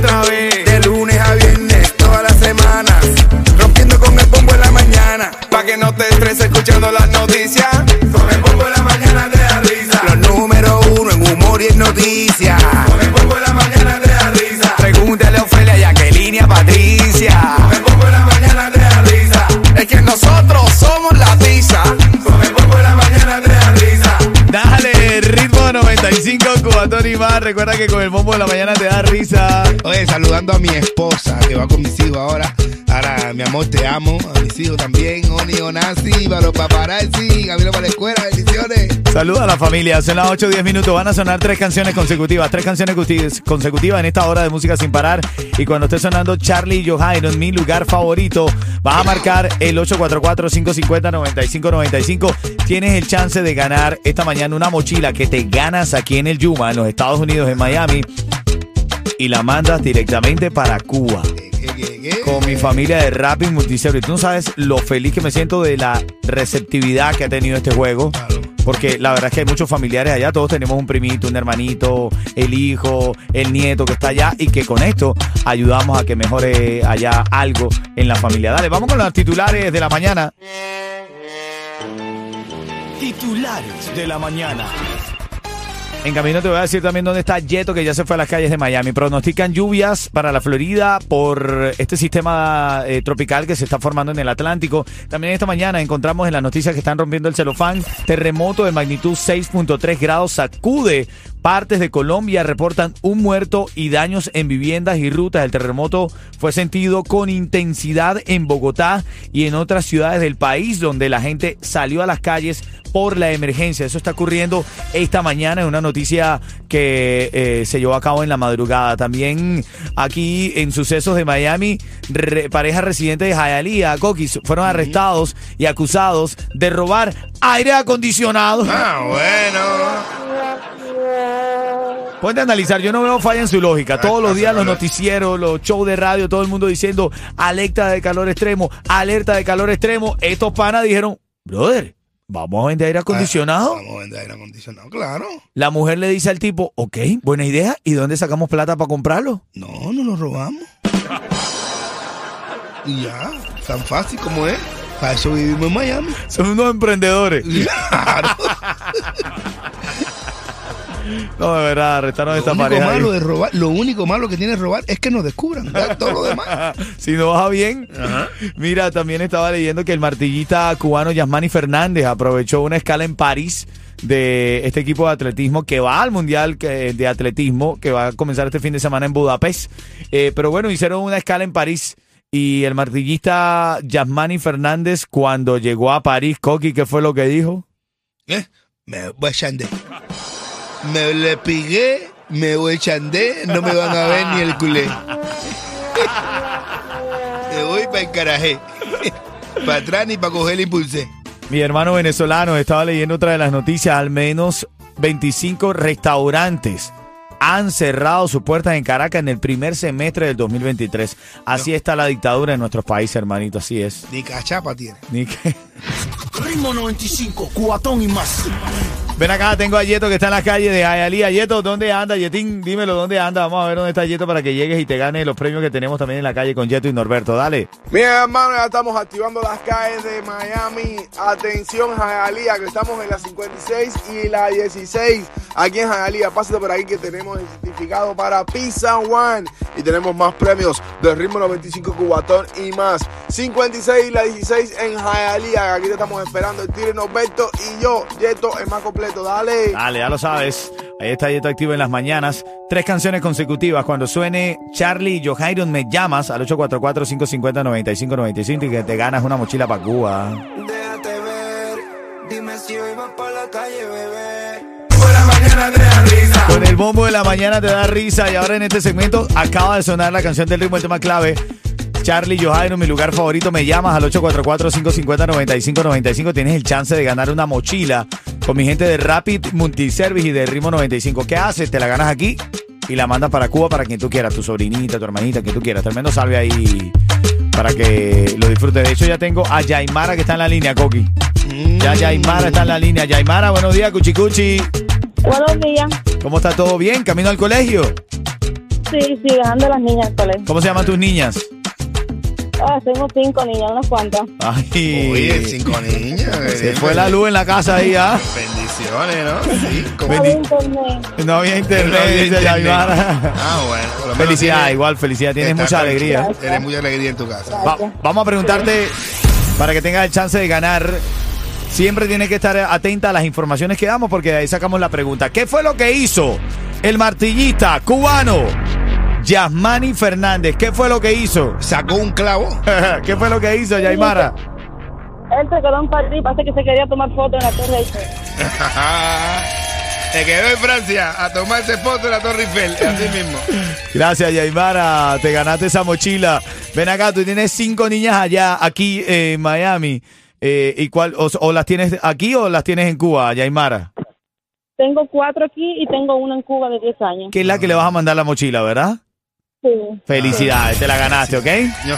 De lunes a viernes, todas las semanas, rompiendo con el bombo en la mañana. Pa' que no te estreses escuchando las noticias. Con el bombo en la mañana te da risa. Los número uno en humor y en noticias. Con el bombo en la mañana te da risa. Pregúntale a Ofelia, Jacqueline y a Patricia. Con el bombo en la mañana te da risa. Es que nosotros somos más. Recuerda que con el bombo de la mañana te da risa. Oye, saludando a mi esposa que va con mis hijos ahora. Ahora, mi amor, te amo. A mis hijos también. Oni, Onasi, para los paparazzi. Camino para la escuela. Bendiciones. Saluda a la familia. Son las 8 10 minutos. Van a sonar tres canciones consecutivas. Tres canciones consecutivas en esta hora de música sin parar. Y cuando esté sonando Charlie y Johairo en mi lugar favorito, vas a marcar el 844-550-9595. Tienes el chance de ganar esta mañana una mochila que te ganas aquí en el Yuma, en los Estados Unidos, en Miami. Y la mandas directamente para Cuba. Con mi familia de Rapping Multiservice. Tú no sabes lo feliz que me siento de la receptividad que ha tenido este juego. Porque la verdad es que hay muchos familiares allá, todos tenemos un primito, un hermanito, el hijo, el nieto que está allá y que con esto ayudamos a que mejore allá algo en la familia. Dale, vamos con los titulares de la mañana. Titulares de la mañana. En camino te voy a decir también dónde está Yeto, que ya se fue a las calles de Miami. Pronostican lluvias para la Florida por este sistema eh, tropical que se está formando en el Atlántico. También esta mañana encontramos en las noticias que están rompiendo el celofán. Terremoto de magnitud 6.3 grados sacude partes de Colombia. Reportan un muerto y daños en viviendas y rutas. El terremoto fue sentido con intensidad en Bogotá y en otras ciudades del país donde la gente salió a las calles por la emergencia. Eso está ocurriendo esta mañana. Es una noticia que eh, se llevó a cabo en la madrugada. También aquí en sucesos de Miami, re- pareja residente de Hialeah, Coquis, fueron arrestados y acusados de robar aire acondicionado. Ah, bueno. Ponte a analizar, yo no veo falla en su lógica. Todos los días los noticieros, los shows de radio, todo el mundo diciendo alerta de calor extremo, alerta de calor extremo. Estos panas dijeron, brother, vamos a vender aire acondicionado. Vamos a vender aire acondicionado, claro. La mujer le dice al tipo, ok, buena idea, ¿y dónde sacamos plata para comprarlo? No, no lo robamos. Y ya, tan fácil como es. Para eso vivimos en Miami. Son unos emprendedores. Claro. No, de verdad, Lo esta pareja. malo de robar, lo único malo que tiene robar es que nos descubran. Todo lo demás. si no baja bien. Mira, también estaba leyendo que el martillista cubano Yasmani Fernández aprovechó una escala en París de este equipo de atletismo que va al Mundial de Atletismo, que va a comenzar este fin de semana en Budapest. Eh, pero bueno, hicieron una escala en París. Y el martillista Yasmani Fernández, cuando llegó a París, Coqui, ¿qué fue lo que dijo? ¿Eh? Me voy a. Me le pigué, me voy a chandé, no me van a ver ni el culé. me voy para el carajé. para atrás ni para coger el impulsé. Mi hermano venezolano estaba leyendo otra de las noticias, al menos 25 restaurantes han cerrado sus puertas en Caracas en el primer semestre del 2023. Así está la dictadura en nuestros países, hermanito, así es. Ni cachapa tiene. Ni que- Ritmo 95, cuatón y más. Ven acá, tengo a Yeto que está en la calle de Ayalía. Yeto, ¿dónde anda? Yetín, dímelo, ¿dónde anda? Vamos a ver dónde está Yeto para que llegues y te ganes los premios que tenemos también en la calle con Yeto y Norberto. Dale. Mira, hermano, ya estamos activando las calles de Miami. Atención, Hialeah, que estamos en la 56 y la 16. Aquí en Hialeah, pásate por aquí que tenemos el certificado para Pizza One. Y tenemos más premios de ritmo 95 cubatón y más. 56 y la 16 en Hialeah. Aquí te estamos esperando. El Norberto y yo, Yeto, el más completo. Dale. Dale, ya lo sabes. Ahí está Yeto activo en las mañanas. Tres canciones consecutivas. Cuando suene Charlie y Johairon, me llamas al 844-550-9595 y que te ganas una mochila para Cuba. Déjate ver, dime si hoy vas para la calle, bebé. Con el bombo de la mañana te da risa y ahora en este segmento acaba de sonar la canción del ritmo, el tema clave. Charlie Johairo, mi lugar favorito, me llamas al 844-550-9595. Tienes el chance de ganar una mochila con mi gente de Rapid Multiservice y de Ritmo 95. ¿Qué haces? Te la ganas aquí y la mandas para Cuba para quien tú quieras, tu sobrinita, tu hermanita, quien tú quieras. Tremendo salve ahí para que lo disfrutes. De hecho, ya tengo a Yaimara que está en la línea, Coqui. Ya Yaimara está en la línea. Yaimara, buenos días, Cuchicuchi. Buenos días. ¿Cómo está todo bien? ¿Camino al colegio? Sí, sí, dejando a las niñas al colegio. ¿Cómo se llaman tus niñas? Ah, tengo cinco niñas, unas cuantas. Ay, Oye, cinco niñas. se fue la luz en la casa ahí, ¿ah? Bendiciones, ¿no? Cinco. No había internet. No había internet, No había dice internet. Yaimara. Ah, bueno. por lo menos Felicidad, tienes- igual, felicidad. Tienes mucha alegría. Tienes mucha alegría en tu casa. Va- vamos a preguntarte, para que tengas el chance de ganar, siempre tienes que estar atenta a las informaciones que damos porque de ahí sacamos la pregunta. ¿Qué fue lo que hizo el martillista cubano Yasmani Fernández? ¿Qué fue lo que hizo? Sacó un clavo. ¿Qué fue lo que hizo, Yaimara? Él se quedó en París, pasa que se quería tomar foto en la Torre Eiffel. Se quedó en Francia a tomarse foto en la Torre Eiffel. Así mismo. Gracias, Yaimara. Te ganaste esa mochila. Ven acá, tú tienes cinco niñas allá, aquí eh, en Miami. Eh, ¿Y cuál, o, o las tienes aquí o las tienes en Cuba, Yaimara? Tengo cuatro aquí y tengo una en Cuba de 10 años. Que es la que le vas a mandar la mochila, ¿verdad? Sí. Felicidades, te la ganaste, ¿ok? Yo-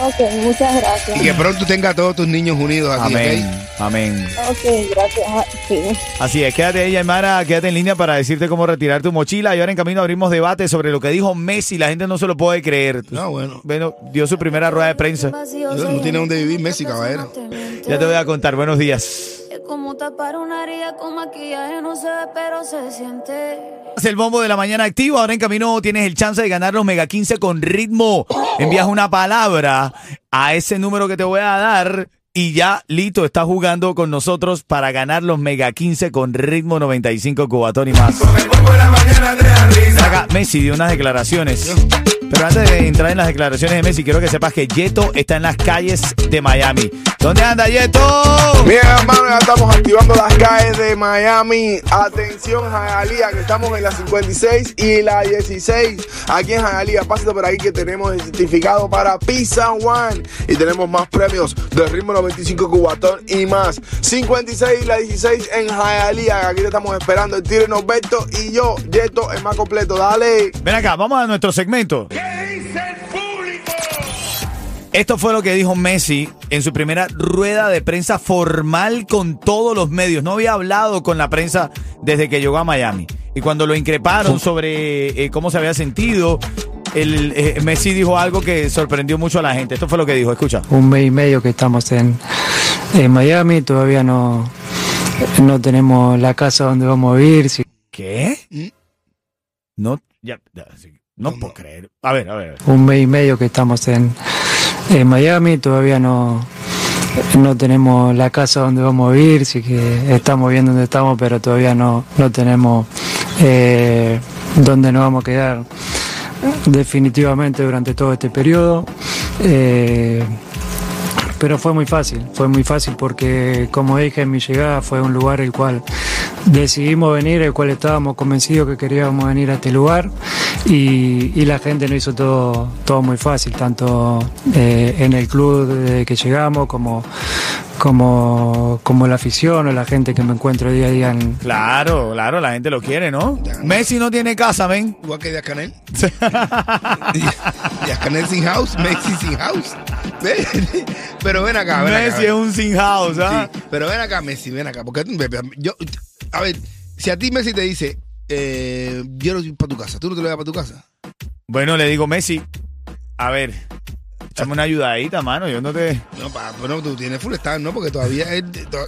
Ok, muchas gracias. Y que pronto tenga a todos tus niños unidos aquí, Amén, ¿ok? amén. Ok, gracias. Ah, Sí. Así es, quédate ahí, Yaimara, quédate en línea para decirte cómo retirar tu mochila. Y ahora en camino abrimos debate sobre lo que dijo Messi. La gente no se lo puede creer. No, bueno. Bueno, dio su primera rueda de prensa. No tiene dónde vivir Messi, caballero. Ya te voy a contar. Buenos días. Es como tapar una herida con maquillaje, no se ve, pero se siente. Es el bombo de la mañana activo. Ahora en camino tienes el chance de ganar los Mega 15 con ritmo. Envías una palabra a ese número que te voy a dar. Y ya, Lito está jugando con nosotros para ganar los Mega 15 con ritmo 95 Cubatón y más. Acá, Messi dio unas declaraciones. Pero antes de entrar en las declaraciones de Messi, quiero que sepas que Yeto está en las calles de Miami. ¿Dónde anda Yeto? Bien, hermano, ya estamos activando las calles de Miami. Atención, Jayalía, que estamos en la 56 y la 16. Aquí en Jayalía, pásate por aquí que tenemos el certificado para Pizza One. Y tenemos más premios de ritmo 95 Cubatón y más. 56 y la 16 en Jayalía. Aquí te estamos esperando. El Tiro Norberto y yo, Yeto, el más completo. Dale. Ven acá, vamos a nuestro segmento. Esto fue lo que dijo Messi en su primera rueda de prensa formal con todos los medios. No había hablado con la prensa desde que llegó a Miami. Y cuando lo increparon sobre eh, cómo se había sentido, el, eh, Messi dijo algo que sorprendió mucho a la gente. Esto fue lo que dijo, escucha. un mes y medio que estamos en, en Miami, todavía no, no tenemos la casa donde vamos a vivir. si- ¿Qué? No, ya, ya, sí, no puedo creer. A ver, a ver. a ver. Un mes y medio que estamos en, en Miami, todavía no, no tenemos la casa donde vamos a vivir, sí que estamos viendo dónde estamos, pero todavía no, no tenemos eh, dónde nos vamos a quedar definitivamente durante todo este periodo. Eh, pero fue muy fácil, fue muy fácil porque como dije en mi llegada fue un lugar el cual decidimos venir, el cual estábamos convencidos que queríamos venir a este lugar y, y la gente nos hizo todo, todo muy fácil, tanto eh, en el club desde que llegamos como, como, como la afición o la gente que me encuentro día a día en, Claro, claro, la gente lo quiere, ¿no? Messi no tiene casa, ven. Igual que Díaz Canel. Díaz Canel sin house, Messi sin house. Pero ven acá, ven acá. Messi es un sin house, ¿ah? Sí, pero ven acá, Messi, ven acá. Porque yo, a ver, si a ti Messi te dice, eh, yo no voy para tu casa, ¿tú no te lo vas para tu casa? Bueno, le digo, Messi, a ver, échame una ayudadita, mano. Yo no te. No, pa, bueno, tú tienes full stand, ¿no? Porque todavía, es-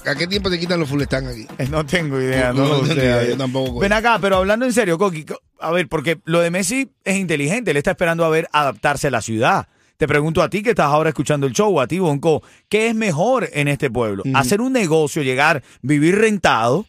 ¿a qué tiempo te quitan los full stand aquí? eh, No tengo idea, no, No, no sé. tengo idea, yo tampoco. Ven acá, pero hablando en serio, Coqui, co- a ver, porque lo de Messi es inteligente, él está esperando a ver adaptarse a la ciudad. Te pregunto a ti que estás ahora escuchando el show, a ti, Bonco, ¿qué es mejor en este pueblo? Hacer un negocio, llegar, vivir rentado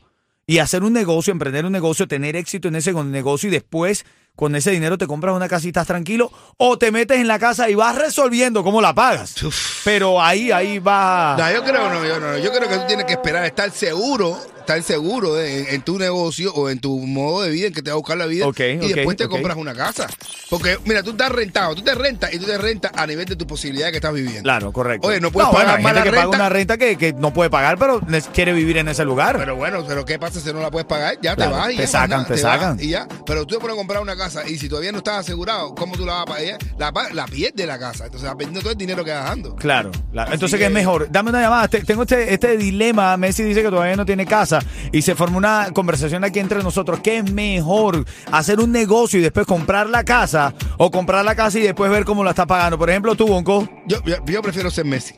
y hacer un negocio, emprender un negocio, tener éxito en ese negocio y después con ese dinero te compras una casa y estás tranquilo o te metes en la casa y vas resolviendo cómo la pagas. Uf. Pero ahí, ahí va. No, yo creo no, yo no. Yo creo que tú tienes que esperar a estar seguro estar seguro de- en, en tu negocio o en tu modo de vida en que te va a buscar la vida y después te compras una casa. Porque, mira, tú estás rentado, tú te rentas y tú te rentas a nivel de tu posibilidad que estás viviendo. Claro, correcto. Oye, no puedes bueno, pagar hay más gente la que paga renta. una renta que, que no puede pagar, pero quiere vivir en ese lugar. Pero bueno, pero ¿qué pasa si no la puedes pagar? Ya Claro, te vas y te ya, sacan, nada, te sacan. y ya. Pero tú te pones a comprar una casa y si todavía no estás asegurado, ¿cómo tú la vas a pagar? La, la pierdes la casa. Entonces vas perdiendo todo el dinero que vas dando. Claro, claro. Entonces, ¿qué que- es mejor? Dame una llamada. Te- tengo este, este dilema. Messi dice que todavía no tiene casa y se formó una conversación aquí entre nosotros. ¿Qué es mejor? ¿Hacer un negocio y después comprar la casa o comprar la casa y después ver cómo la está pagando? Por ejemplo, tú, Bonco. Yo, yo, yo prefiero ser Messi.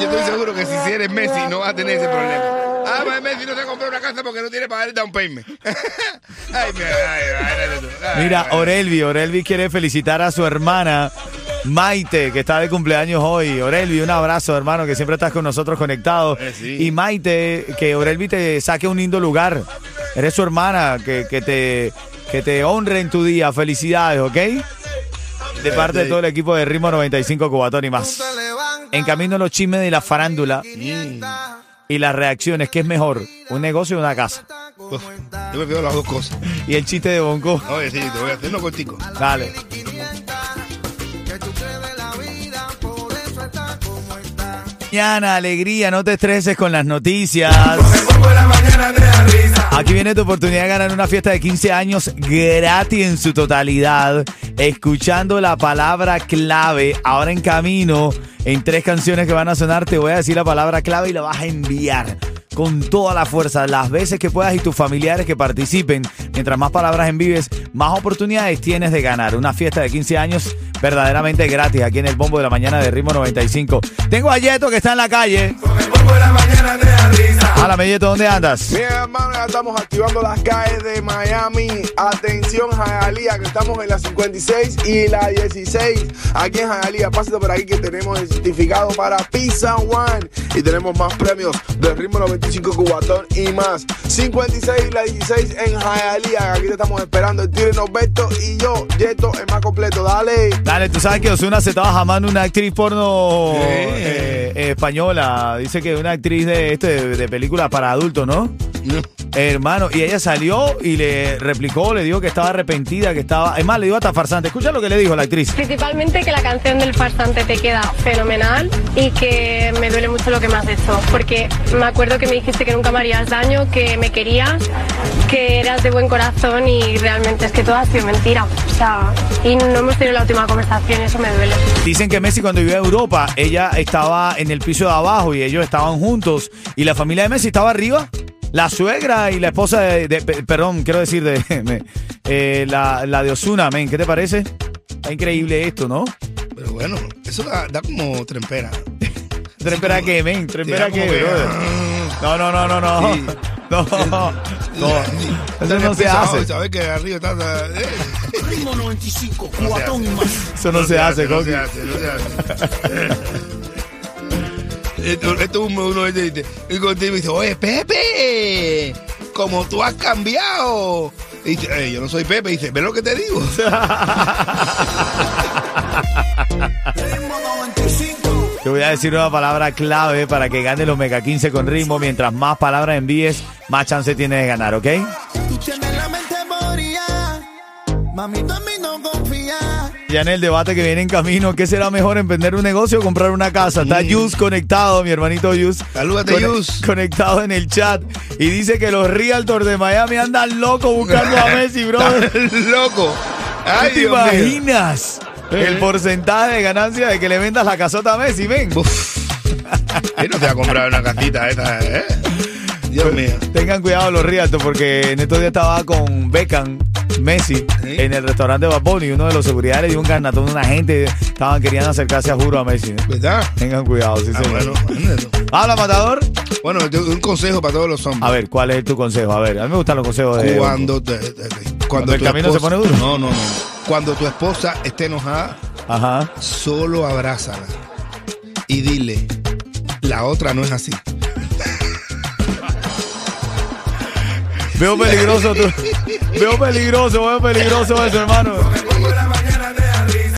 yo estoy seguro que si eres Messi no vas a tener ese problema. Ah, pues Messi no se compró una casa porque no tiene para dar el down payment. ay, mira, ay, ay, ay, Mira. Orelvi. Orelvi quiere felicitar a su hermana Maite, que está de cumpleaños hoy. Orelvi, un abrazo, hermano, que siempre estás con nosotros conectados. Eh, sí. Y Maite, que Orelvi te saque un lindo lugar. Eres su hermana, que, que te, que te honre en tu día. Felicidades, ¿ok? De parte de todo el equipo de Ritmo 95 Cubatón y más. En camino los chismes de la farándula y las reacciones. ¿Qué es mejor? ¿Un negocio o una casa? Uf, yo prefiero las dos cosas. Y el chiste de Bonco. Oye, sí, te voy a hacer uno. Dale. Mañana, alegría, no te estreses con las noticias. Aquí viene tu oportunidad de ganar una fiesta de 15 años gratis en su totalidad, escuchando la palabra clave. Ahora en camino, en tres canciones que van a sonar, te voy a decir la palabra clave y la vas a enviar con toda la fuerza, las veces que puedas y tus familiares que participen. Mientras más palabras envíes, más oportunidades tienes de ganar. Una fiesta de 15 años verdaderamente gratis aquí en el Bombo de la Mañana de Ritmo 95. Tengo a Yeto que está en la calle. Hola, Yeto, ¿dónde andas? Bien, hermano, ya estamos activando las calles de Miami. Atención, Hialeah, que estamos en la 56 y la 16. Aquí en Hialeah, pásate por aquí que tenemos el certificado para Pizza One. Y tenemos más premios del ritmo 95 Cubatón y más. 56 y la 16 en Hialeah. Aquí te estamos esperando. El Tire Norberto y yo, Yeto, el más completo. Dale. Dale, tú sabes que Osuna se estaba jamando una actriz porno Sí. eh, eh, española. Dice que una actriz de, este, de, de películas para adultos, ¿no? Hermano, y ella salió y le replicó, le dijo que estaba arrepentida, que estaba. Es más, le dijo hasta farsante. Escucha lo que le dijo la actriz. Principalmente que la canción del farsante te queda fenomenal y que me duele mucho lo que me has hecho. Porque me acuerdo que me dijiste que nunca me harías daño, que me querías, que eras de buen corazón y realmente es que todo ha sido mentira. O sea, y no hemos tenido la última conversación y eso me duele. Dicen que Messi cuando vivía en Europa, ella estaba en el piso de abajo y ellos estaban juntos y la familia de Messi estaba arriba. La suegra y la esposa de, de- pe- perdón, quiero decir de me- eh, la, la de Osuna, men, ¿qué te parece? Está increíble esto, ¿no? Pero bueno, eso da, da como trempera. ¿Trempera qué, men? ¿Trempera Sí, qué, como que, brother? No, no, no, no, no. Sí. No, no. Eso no se hace. Sabes que arriba está. eh, Ritmo 95, se cuatón más. Eso no se hace, no Coqui. se hace, no se hace. Esto, esto uno, uno dice, y contigo dice, oye, Pepe, como tú has cambiado. Y dice, "Eh, yo no soy Pepe. Y dice, ¿ves lo que te digo? Ritmo 95. Te voy a decir una palabra clave para que gane los Mega 15 con ritmo. Mientras más palabras envíes, más chance tienes de ganar, ¿ok? Tú tienes la mente moría. Mami, Ya en el debate que viene en camino, ¿qué será mejor, emprender un negocio o comprar una casa? Está Yus conectado, mi hermanito Yus. Salúdate, Yus. Conectado en el chat. Y dice que los realtors de Miami andan locos buscando a Messi. Estás loco. Ay, ¿Te Dios mío. imaginas el porcentaje de ganancia de que le vendas la casota a Messi, ven? Uf. ¿Quién no te va a comprar una casita esta, eh? Dios mío. Tengan cuidado los realtors porque en estos días estaba con Beckham, Messi, Sí. en el restaurante Bad Bunny y uno de los seguridades le dio un garnatón a una gente, estaban queriendo acercarse a juro a Messi. ¿Verdad? Tengan cuidado, sí, Ah, señor. bueno. Habla, matador. Bueno, un consejo para todos los hombres. A ver, ¿cuál es tu consejo? A ver, a mí me gustan los consejos de. Cuando, cuando, el camino se pone duro. No, no, no. Cuando tu esposa esté enojada, Ajá. solo abrázala y dile, la otra no es así. Veo peligroso tú. Veo peligroso, veo peligroso eso, hermano.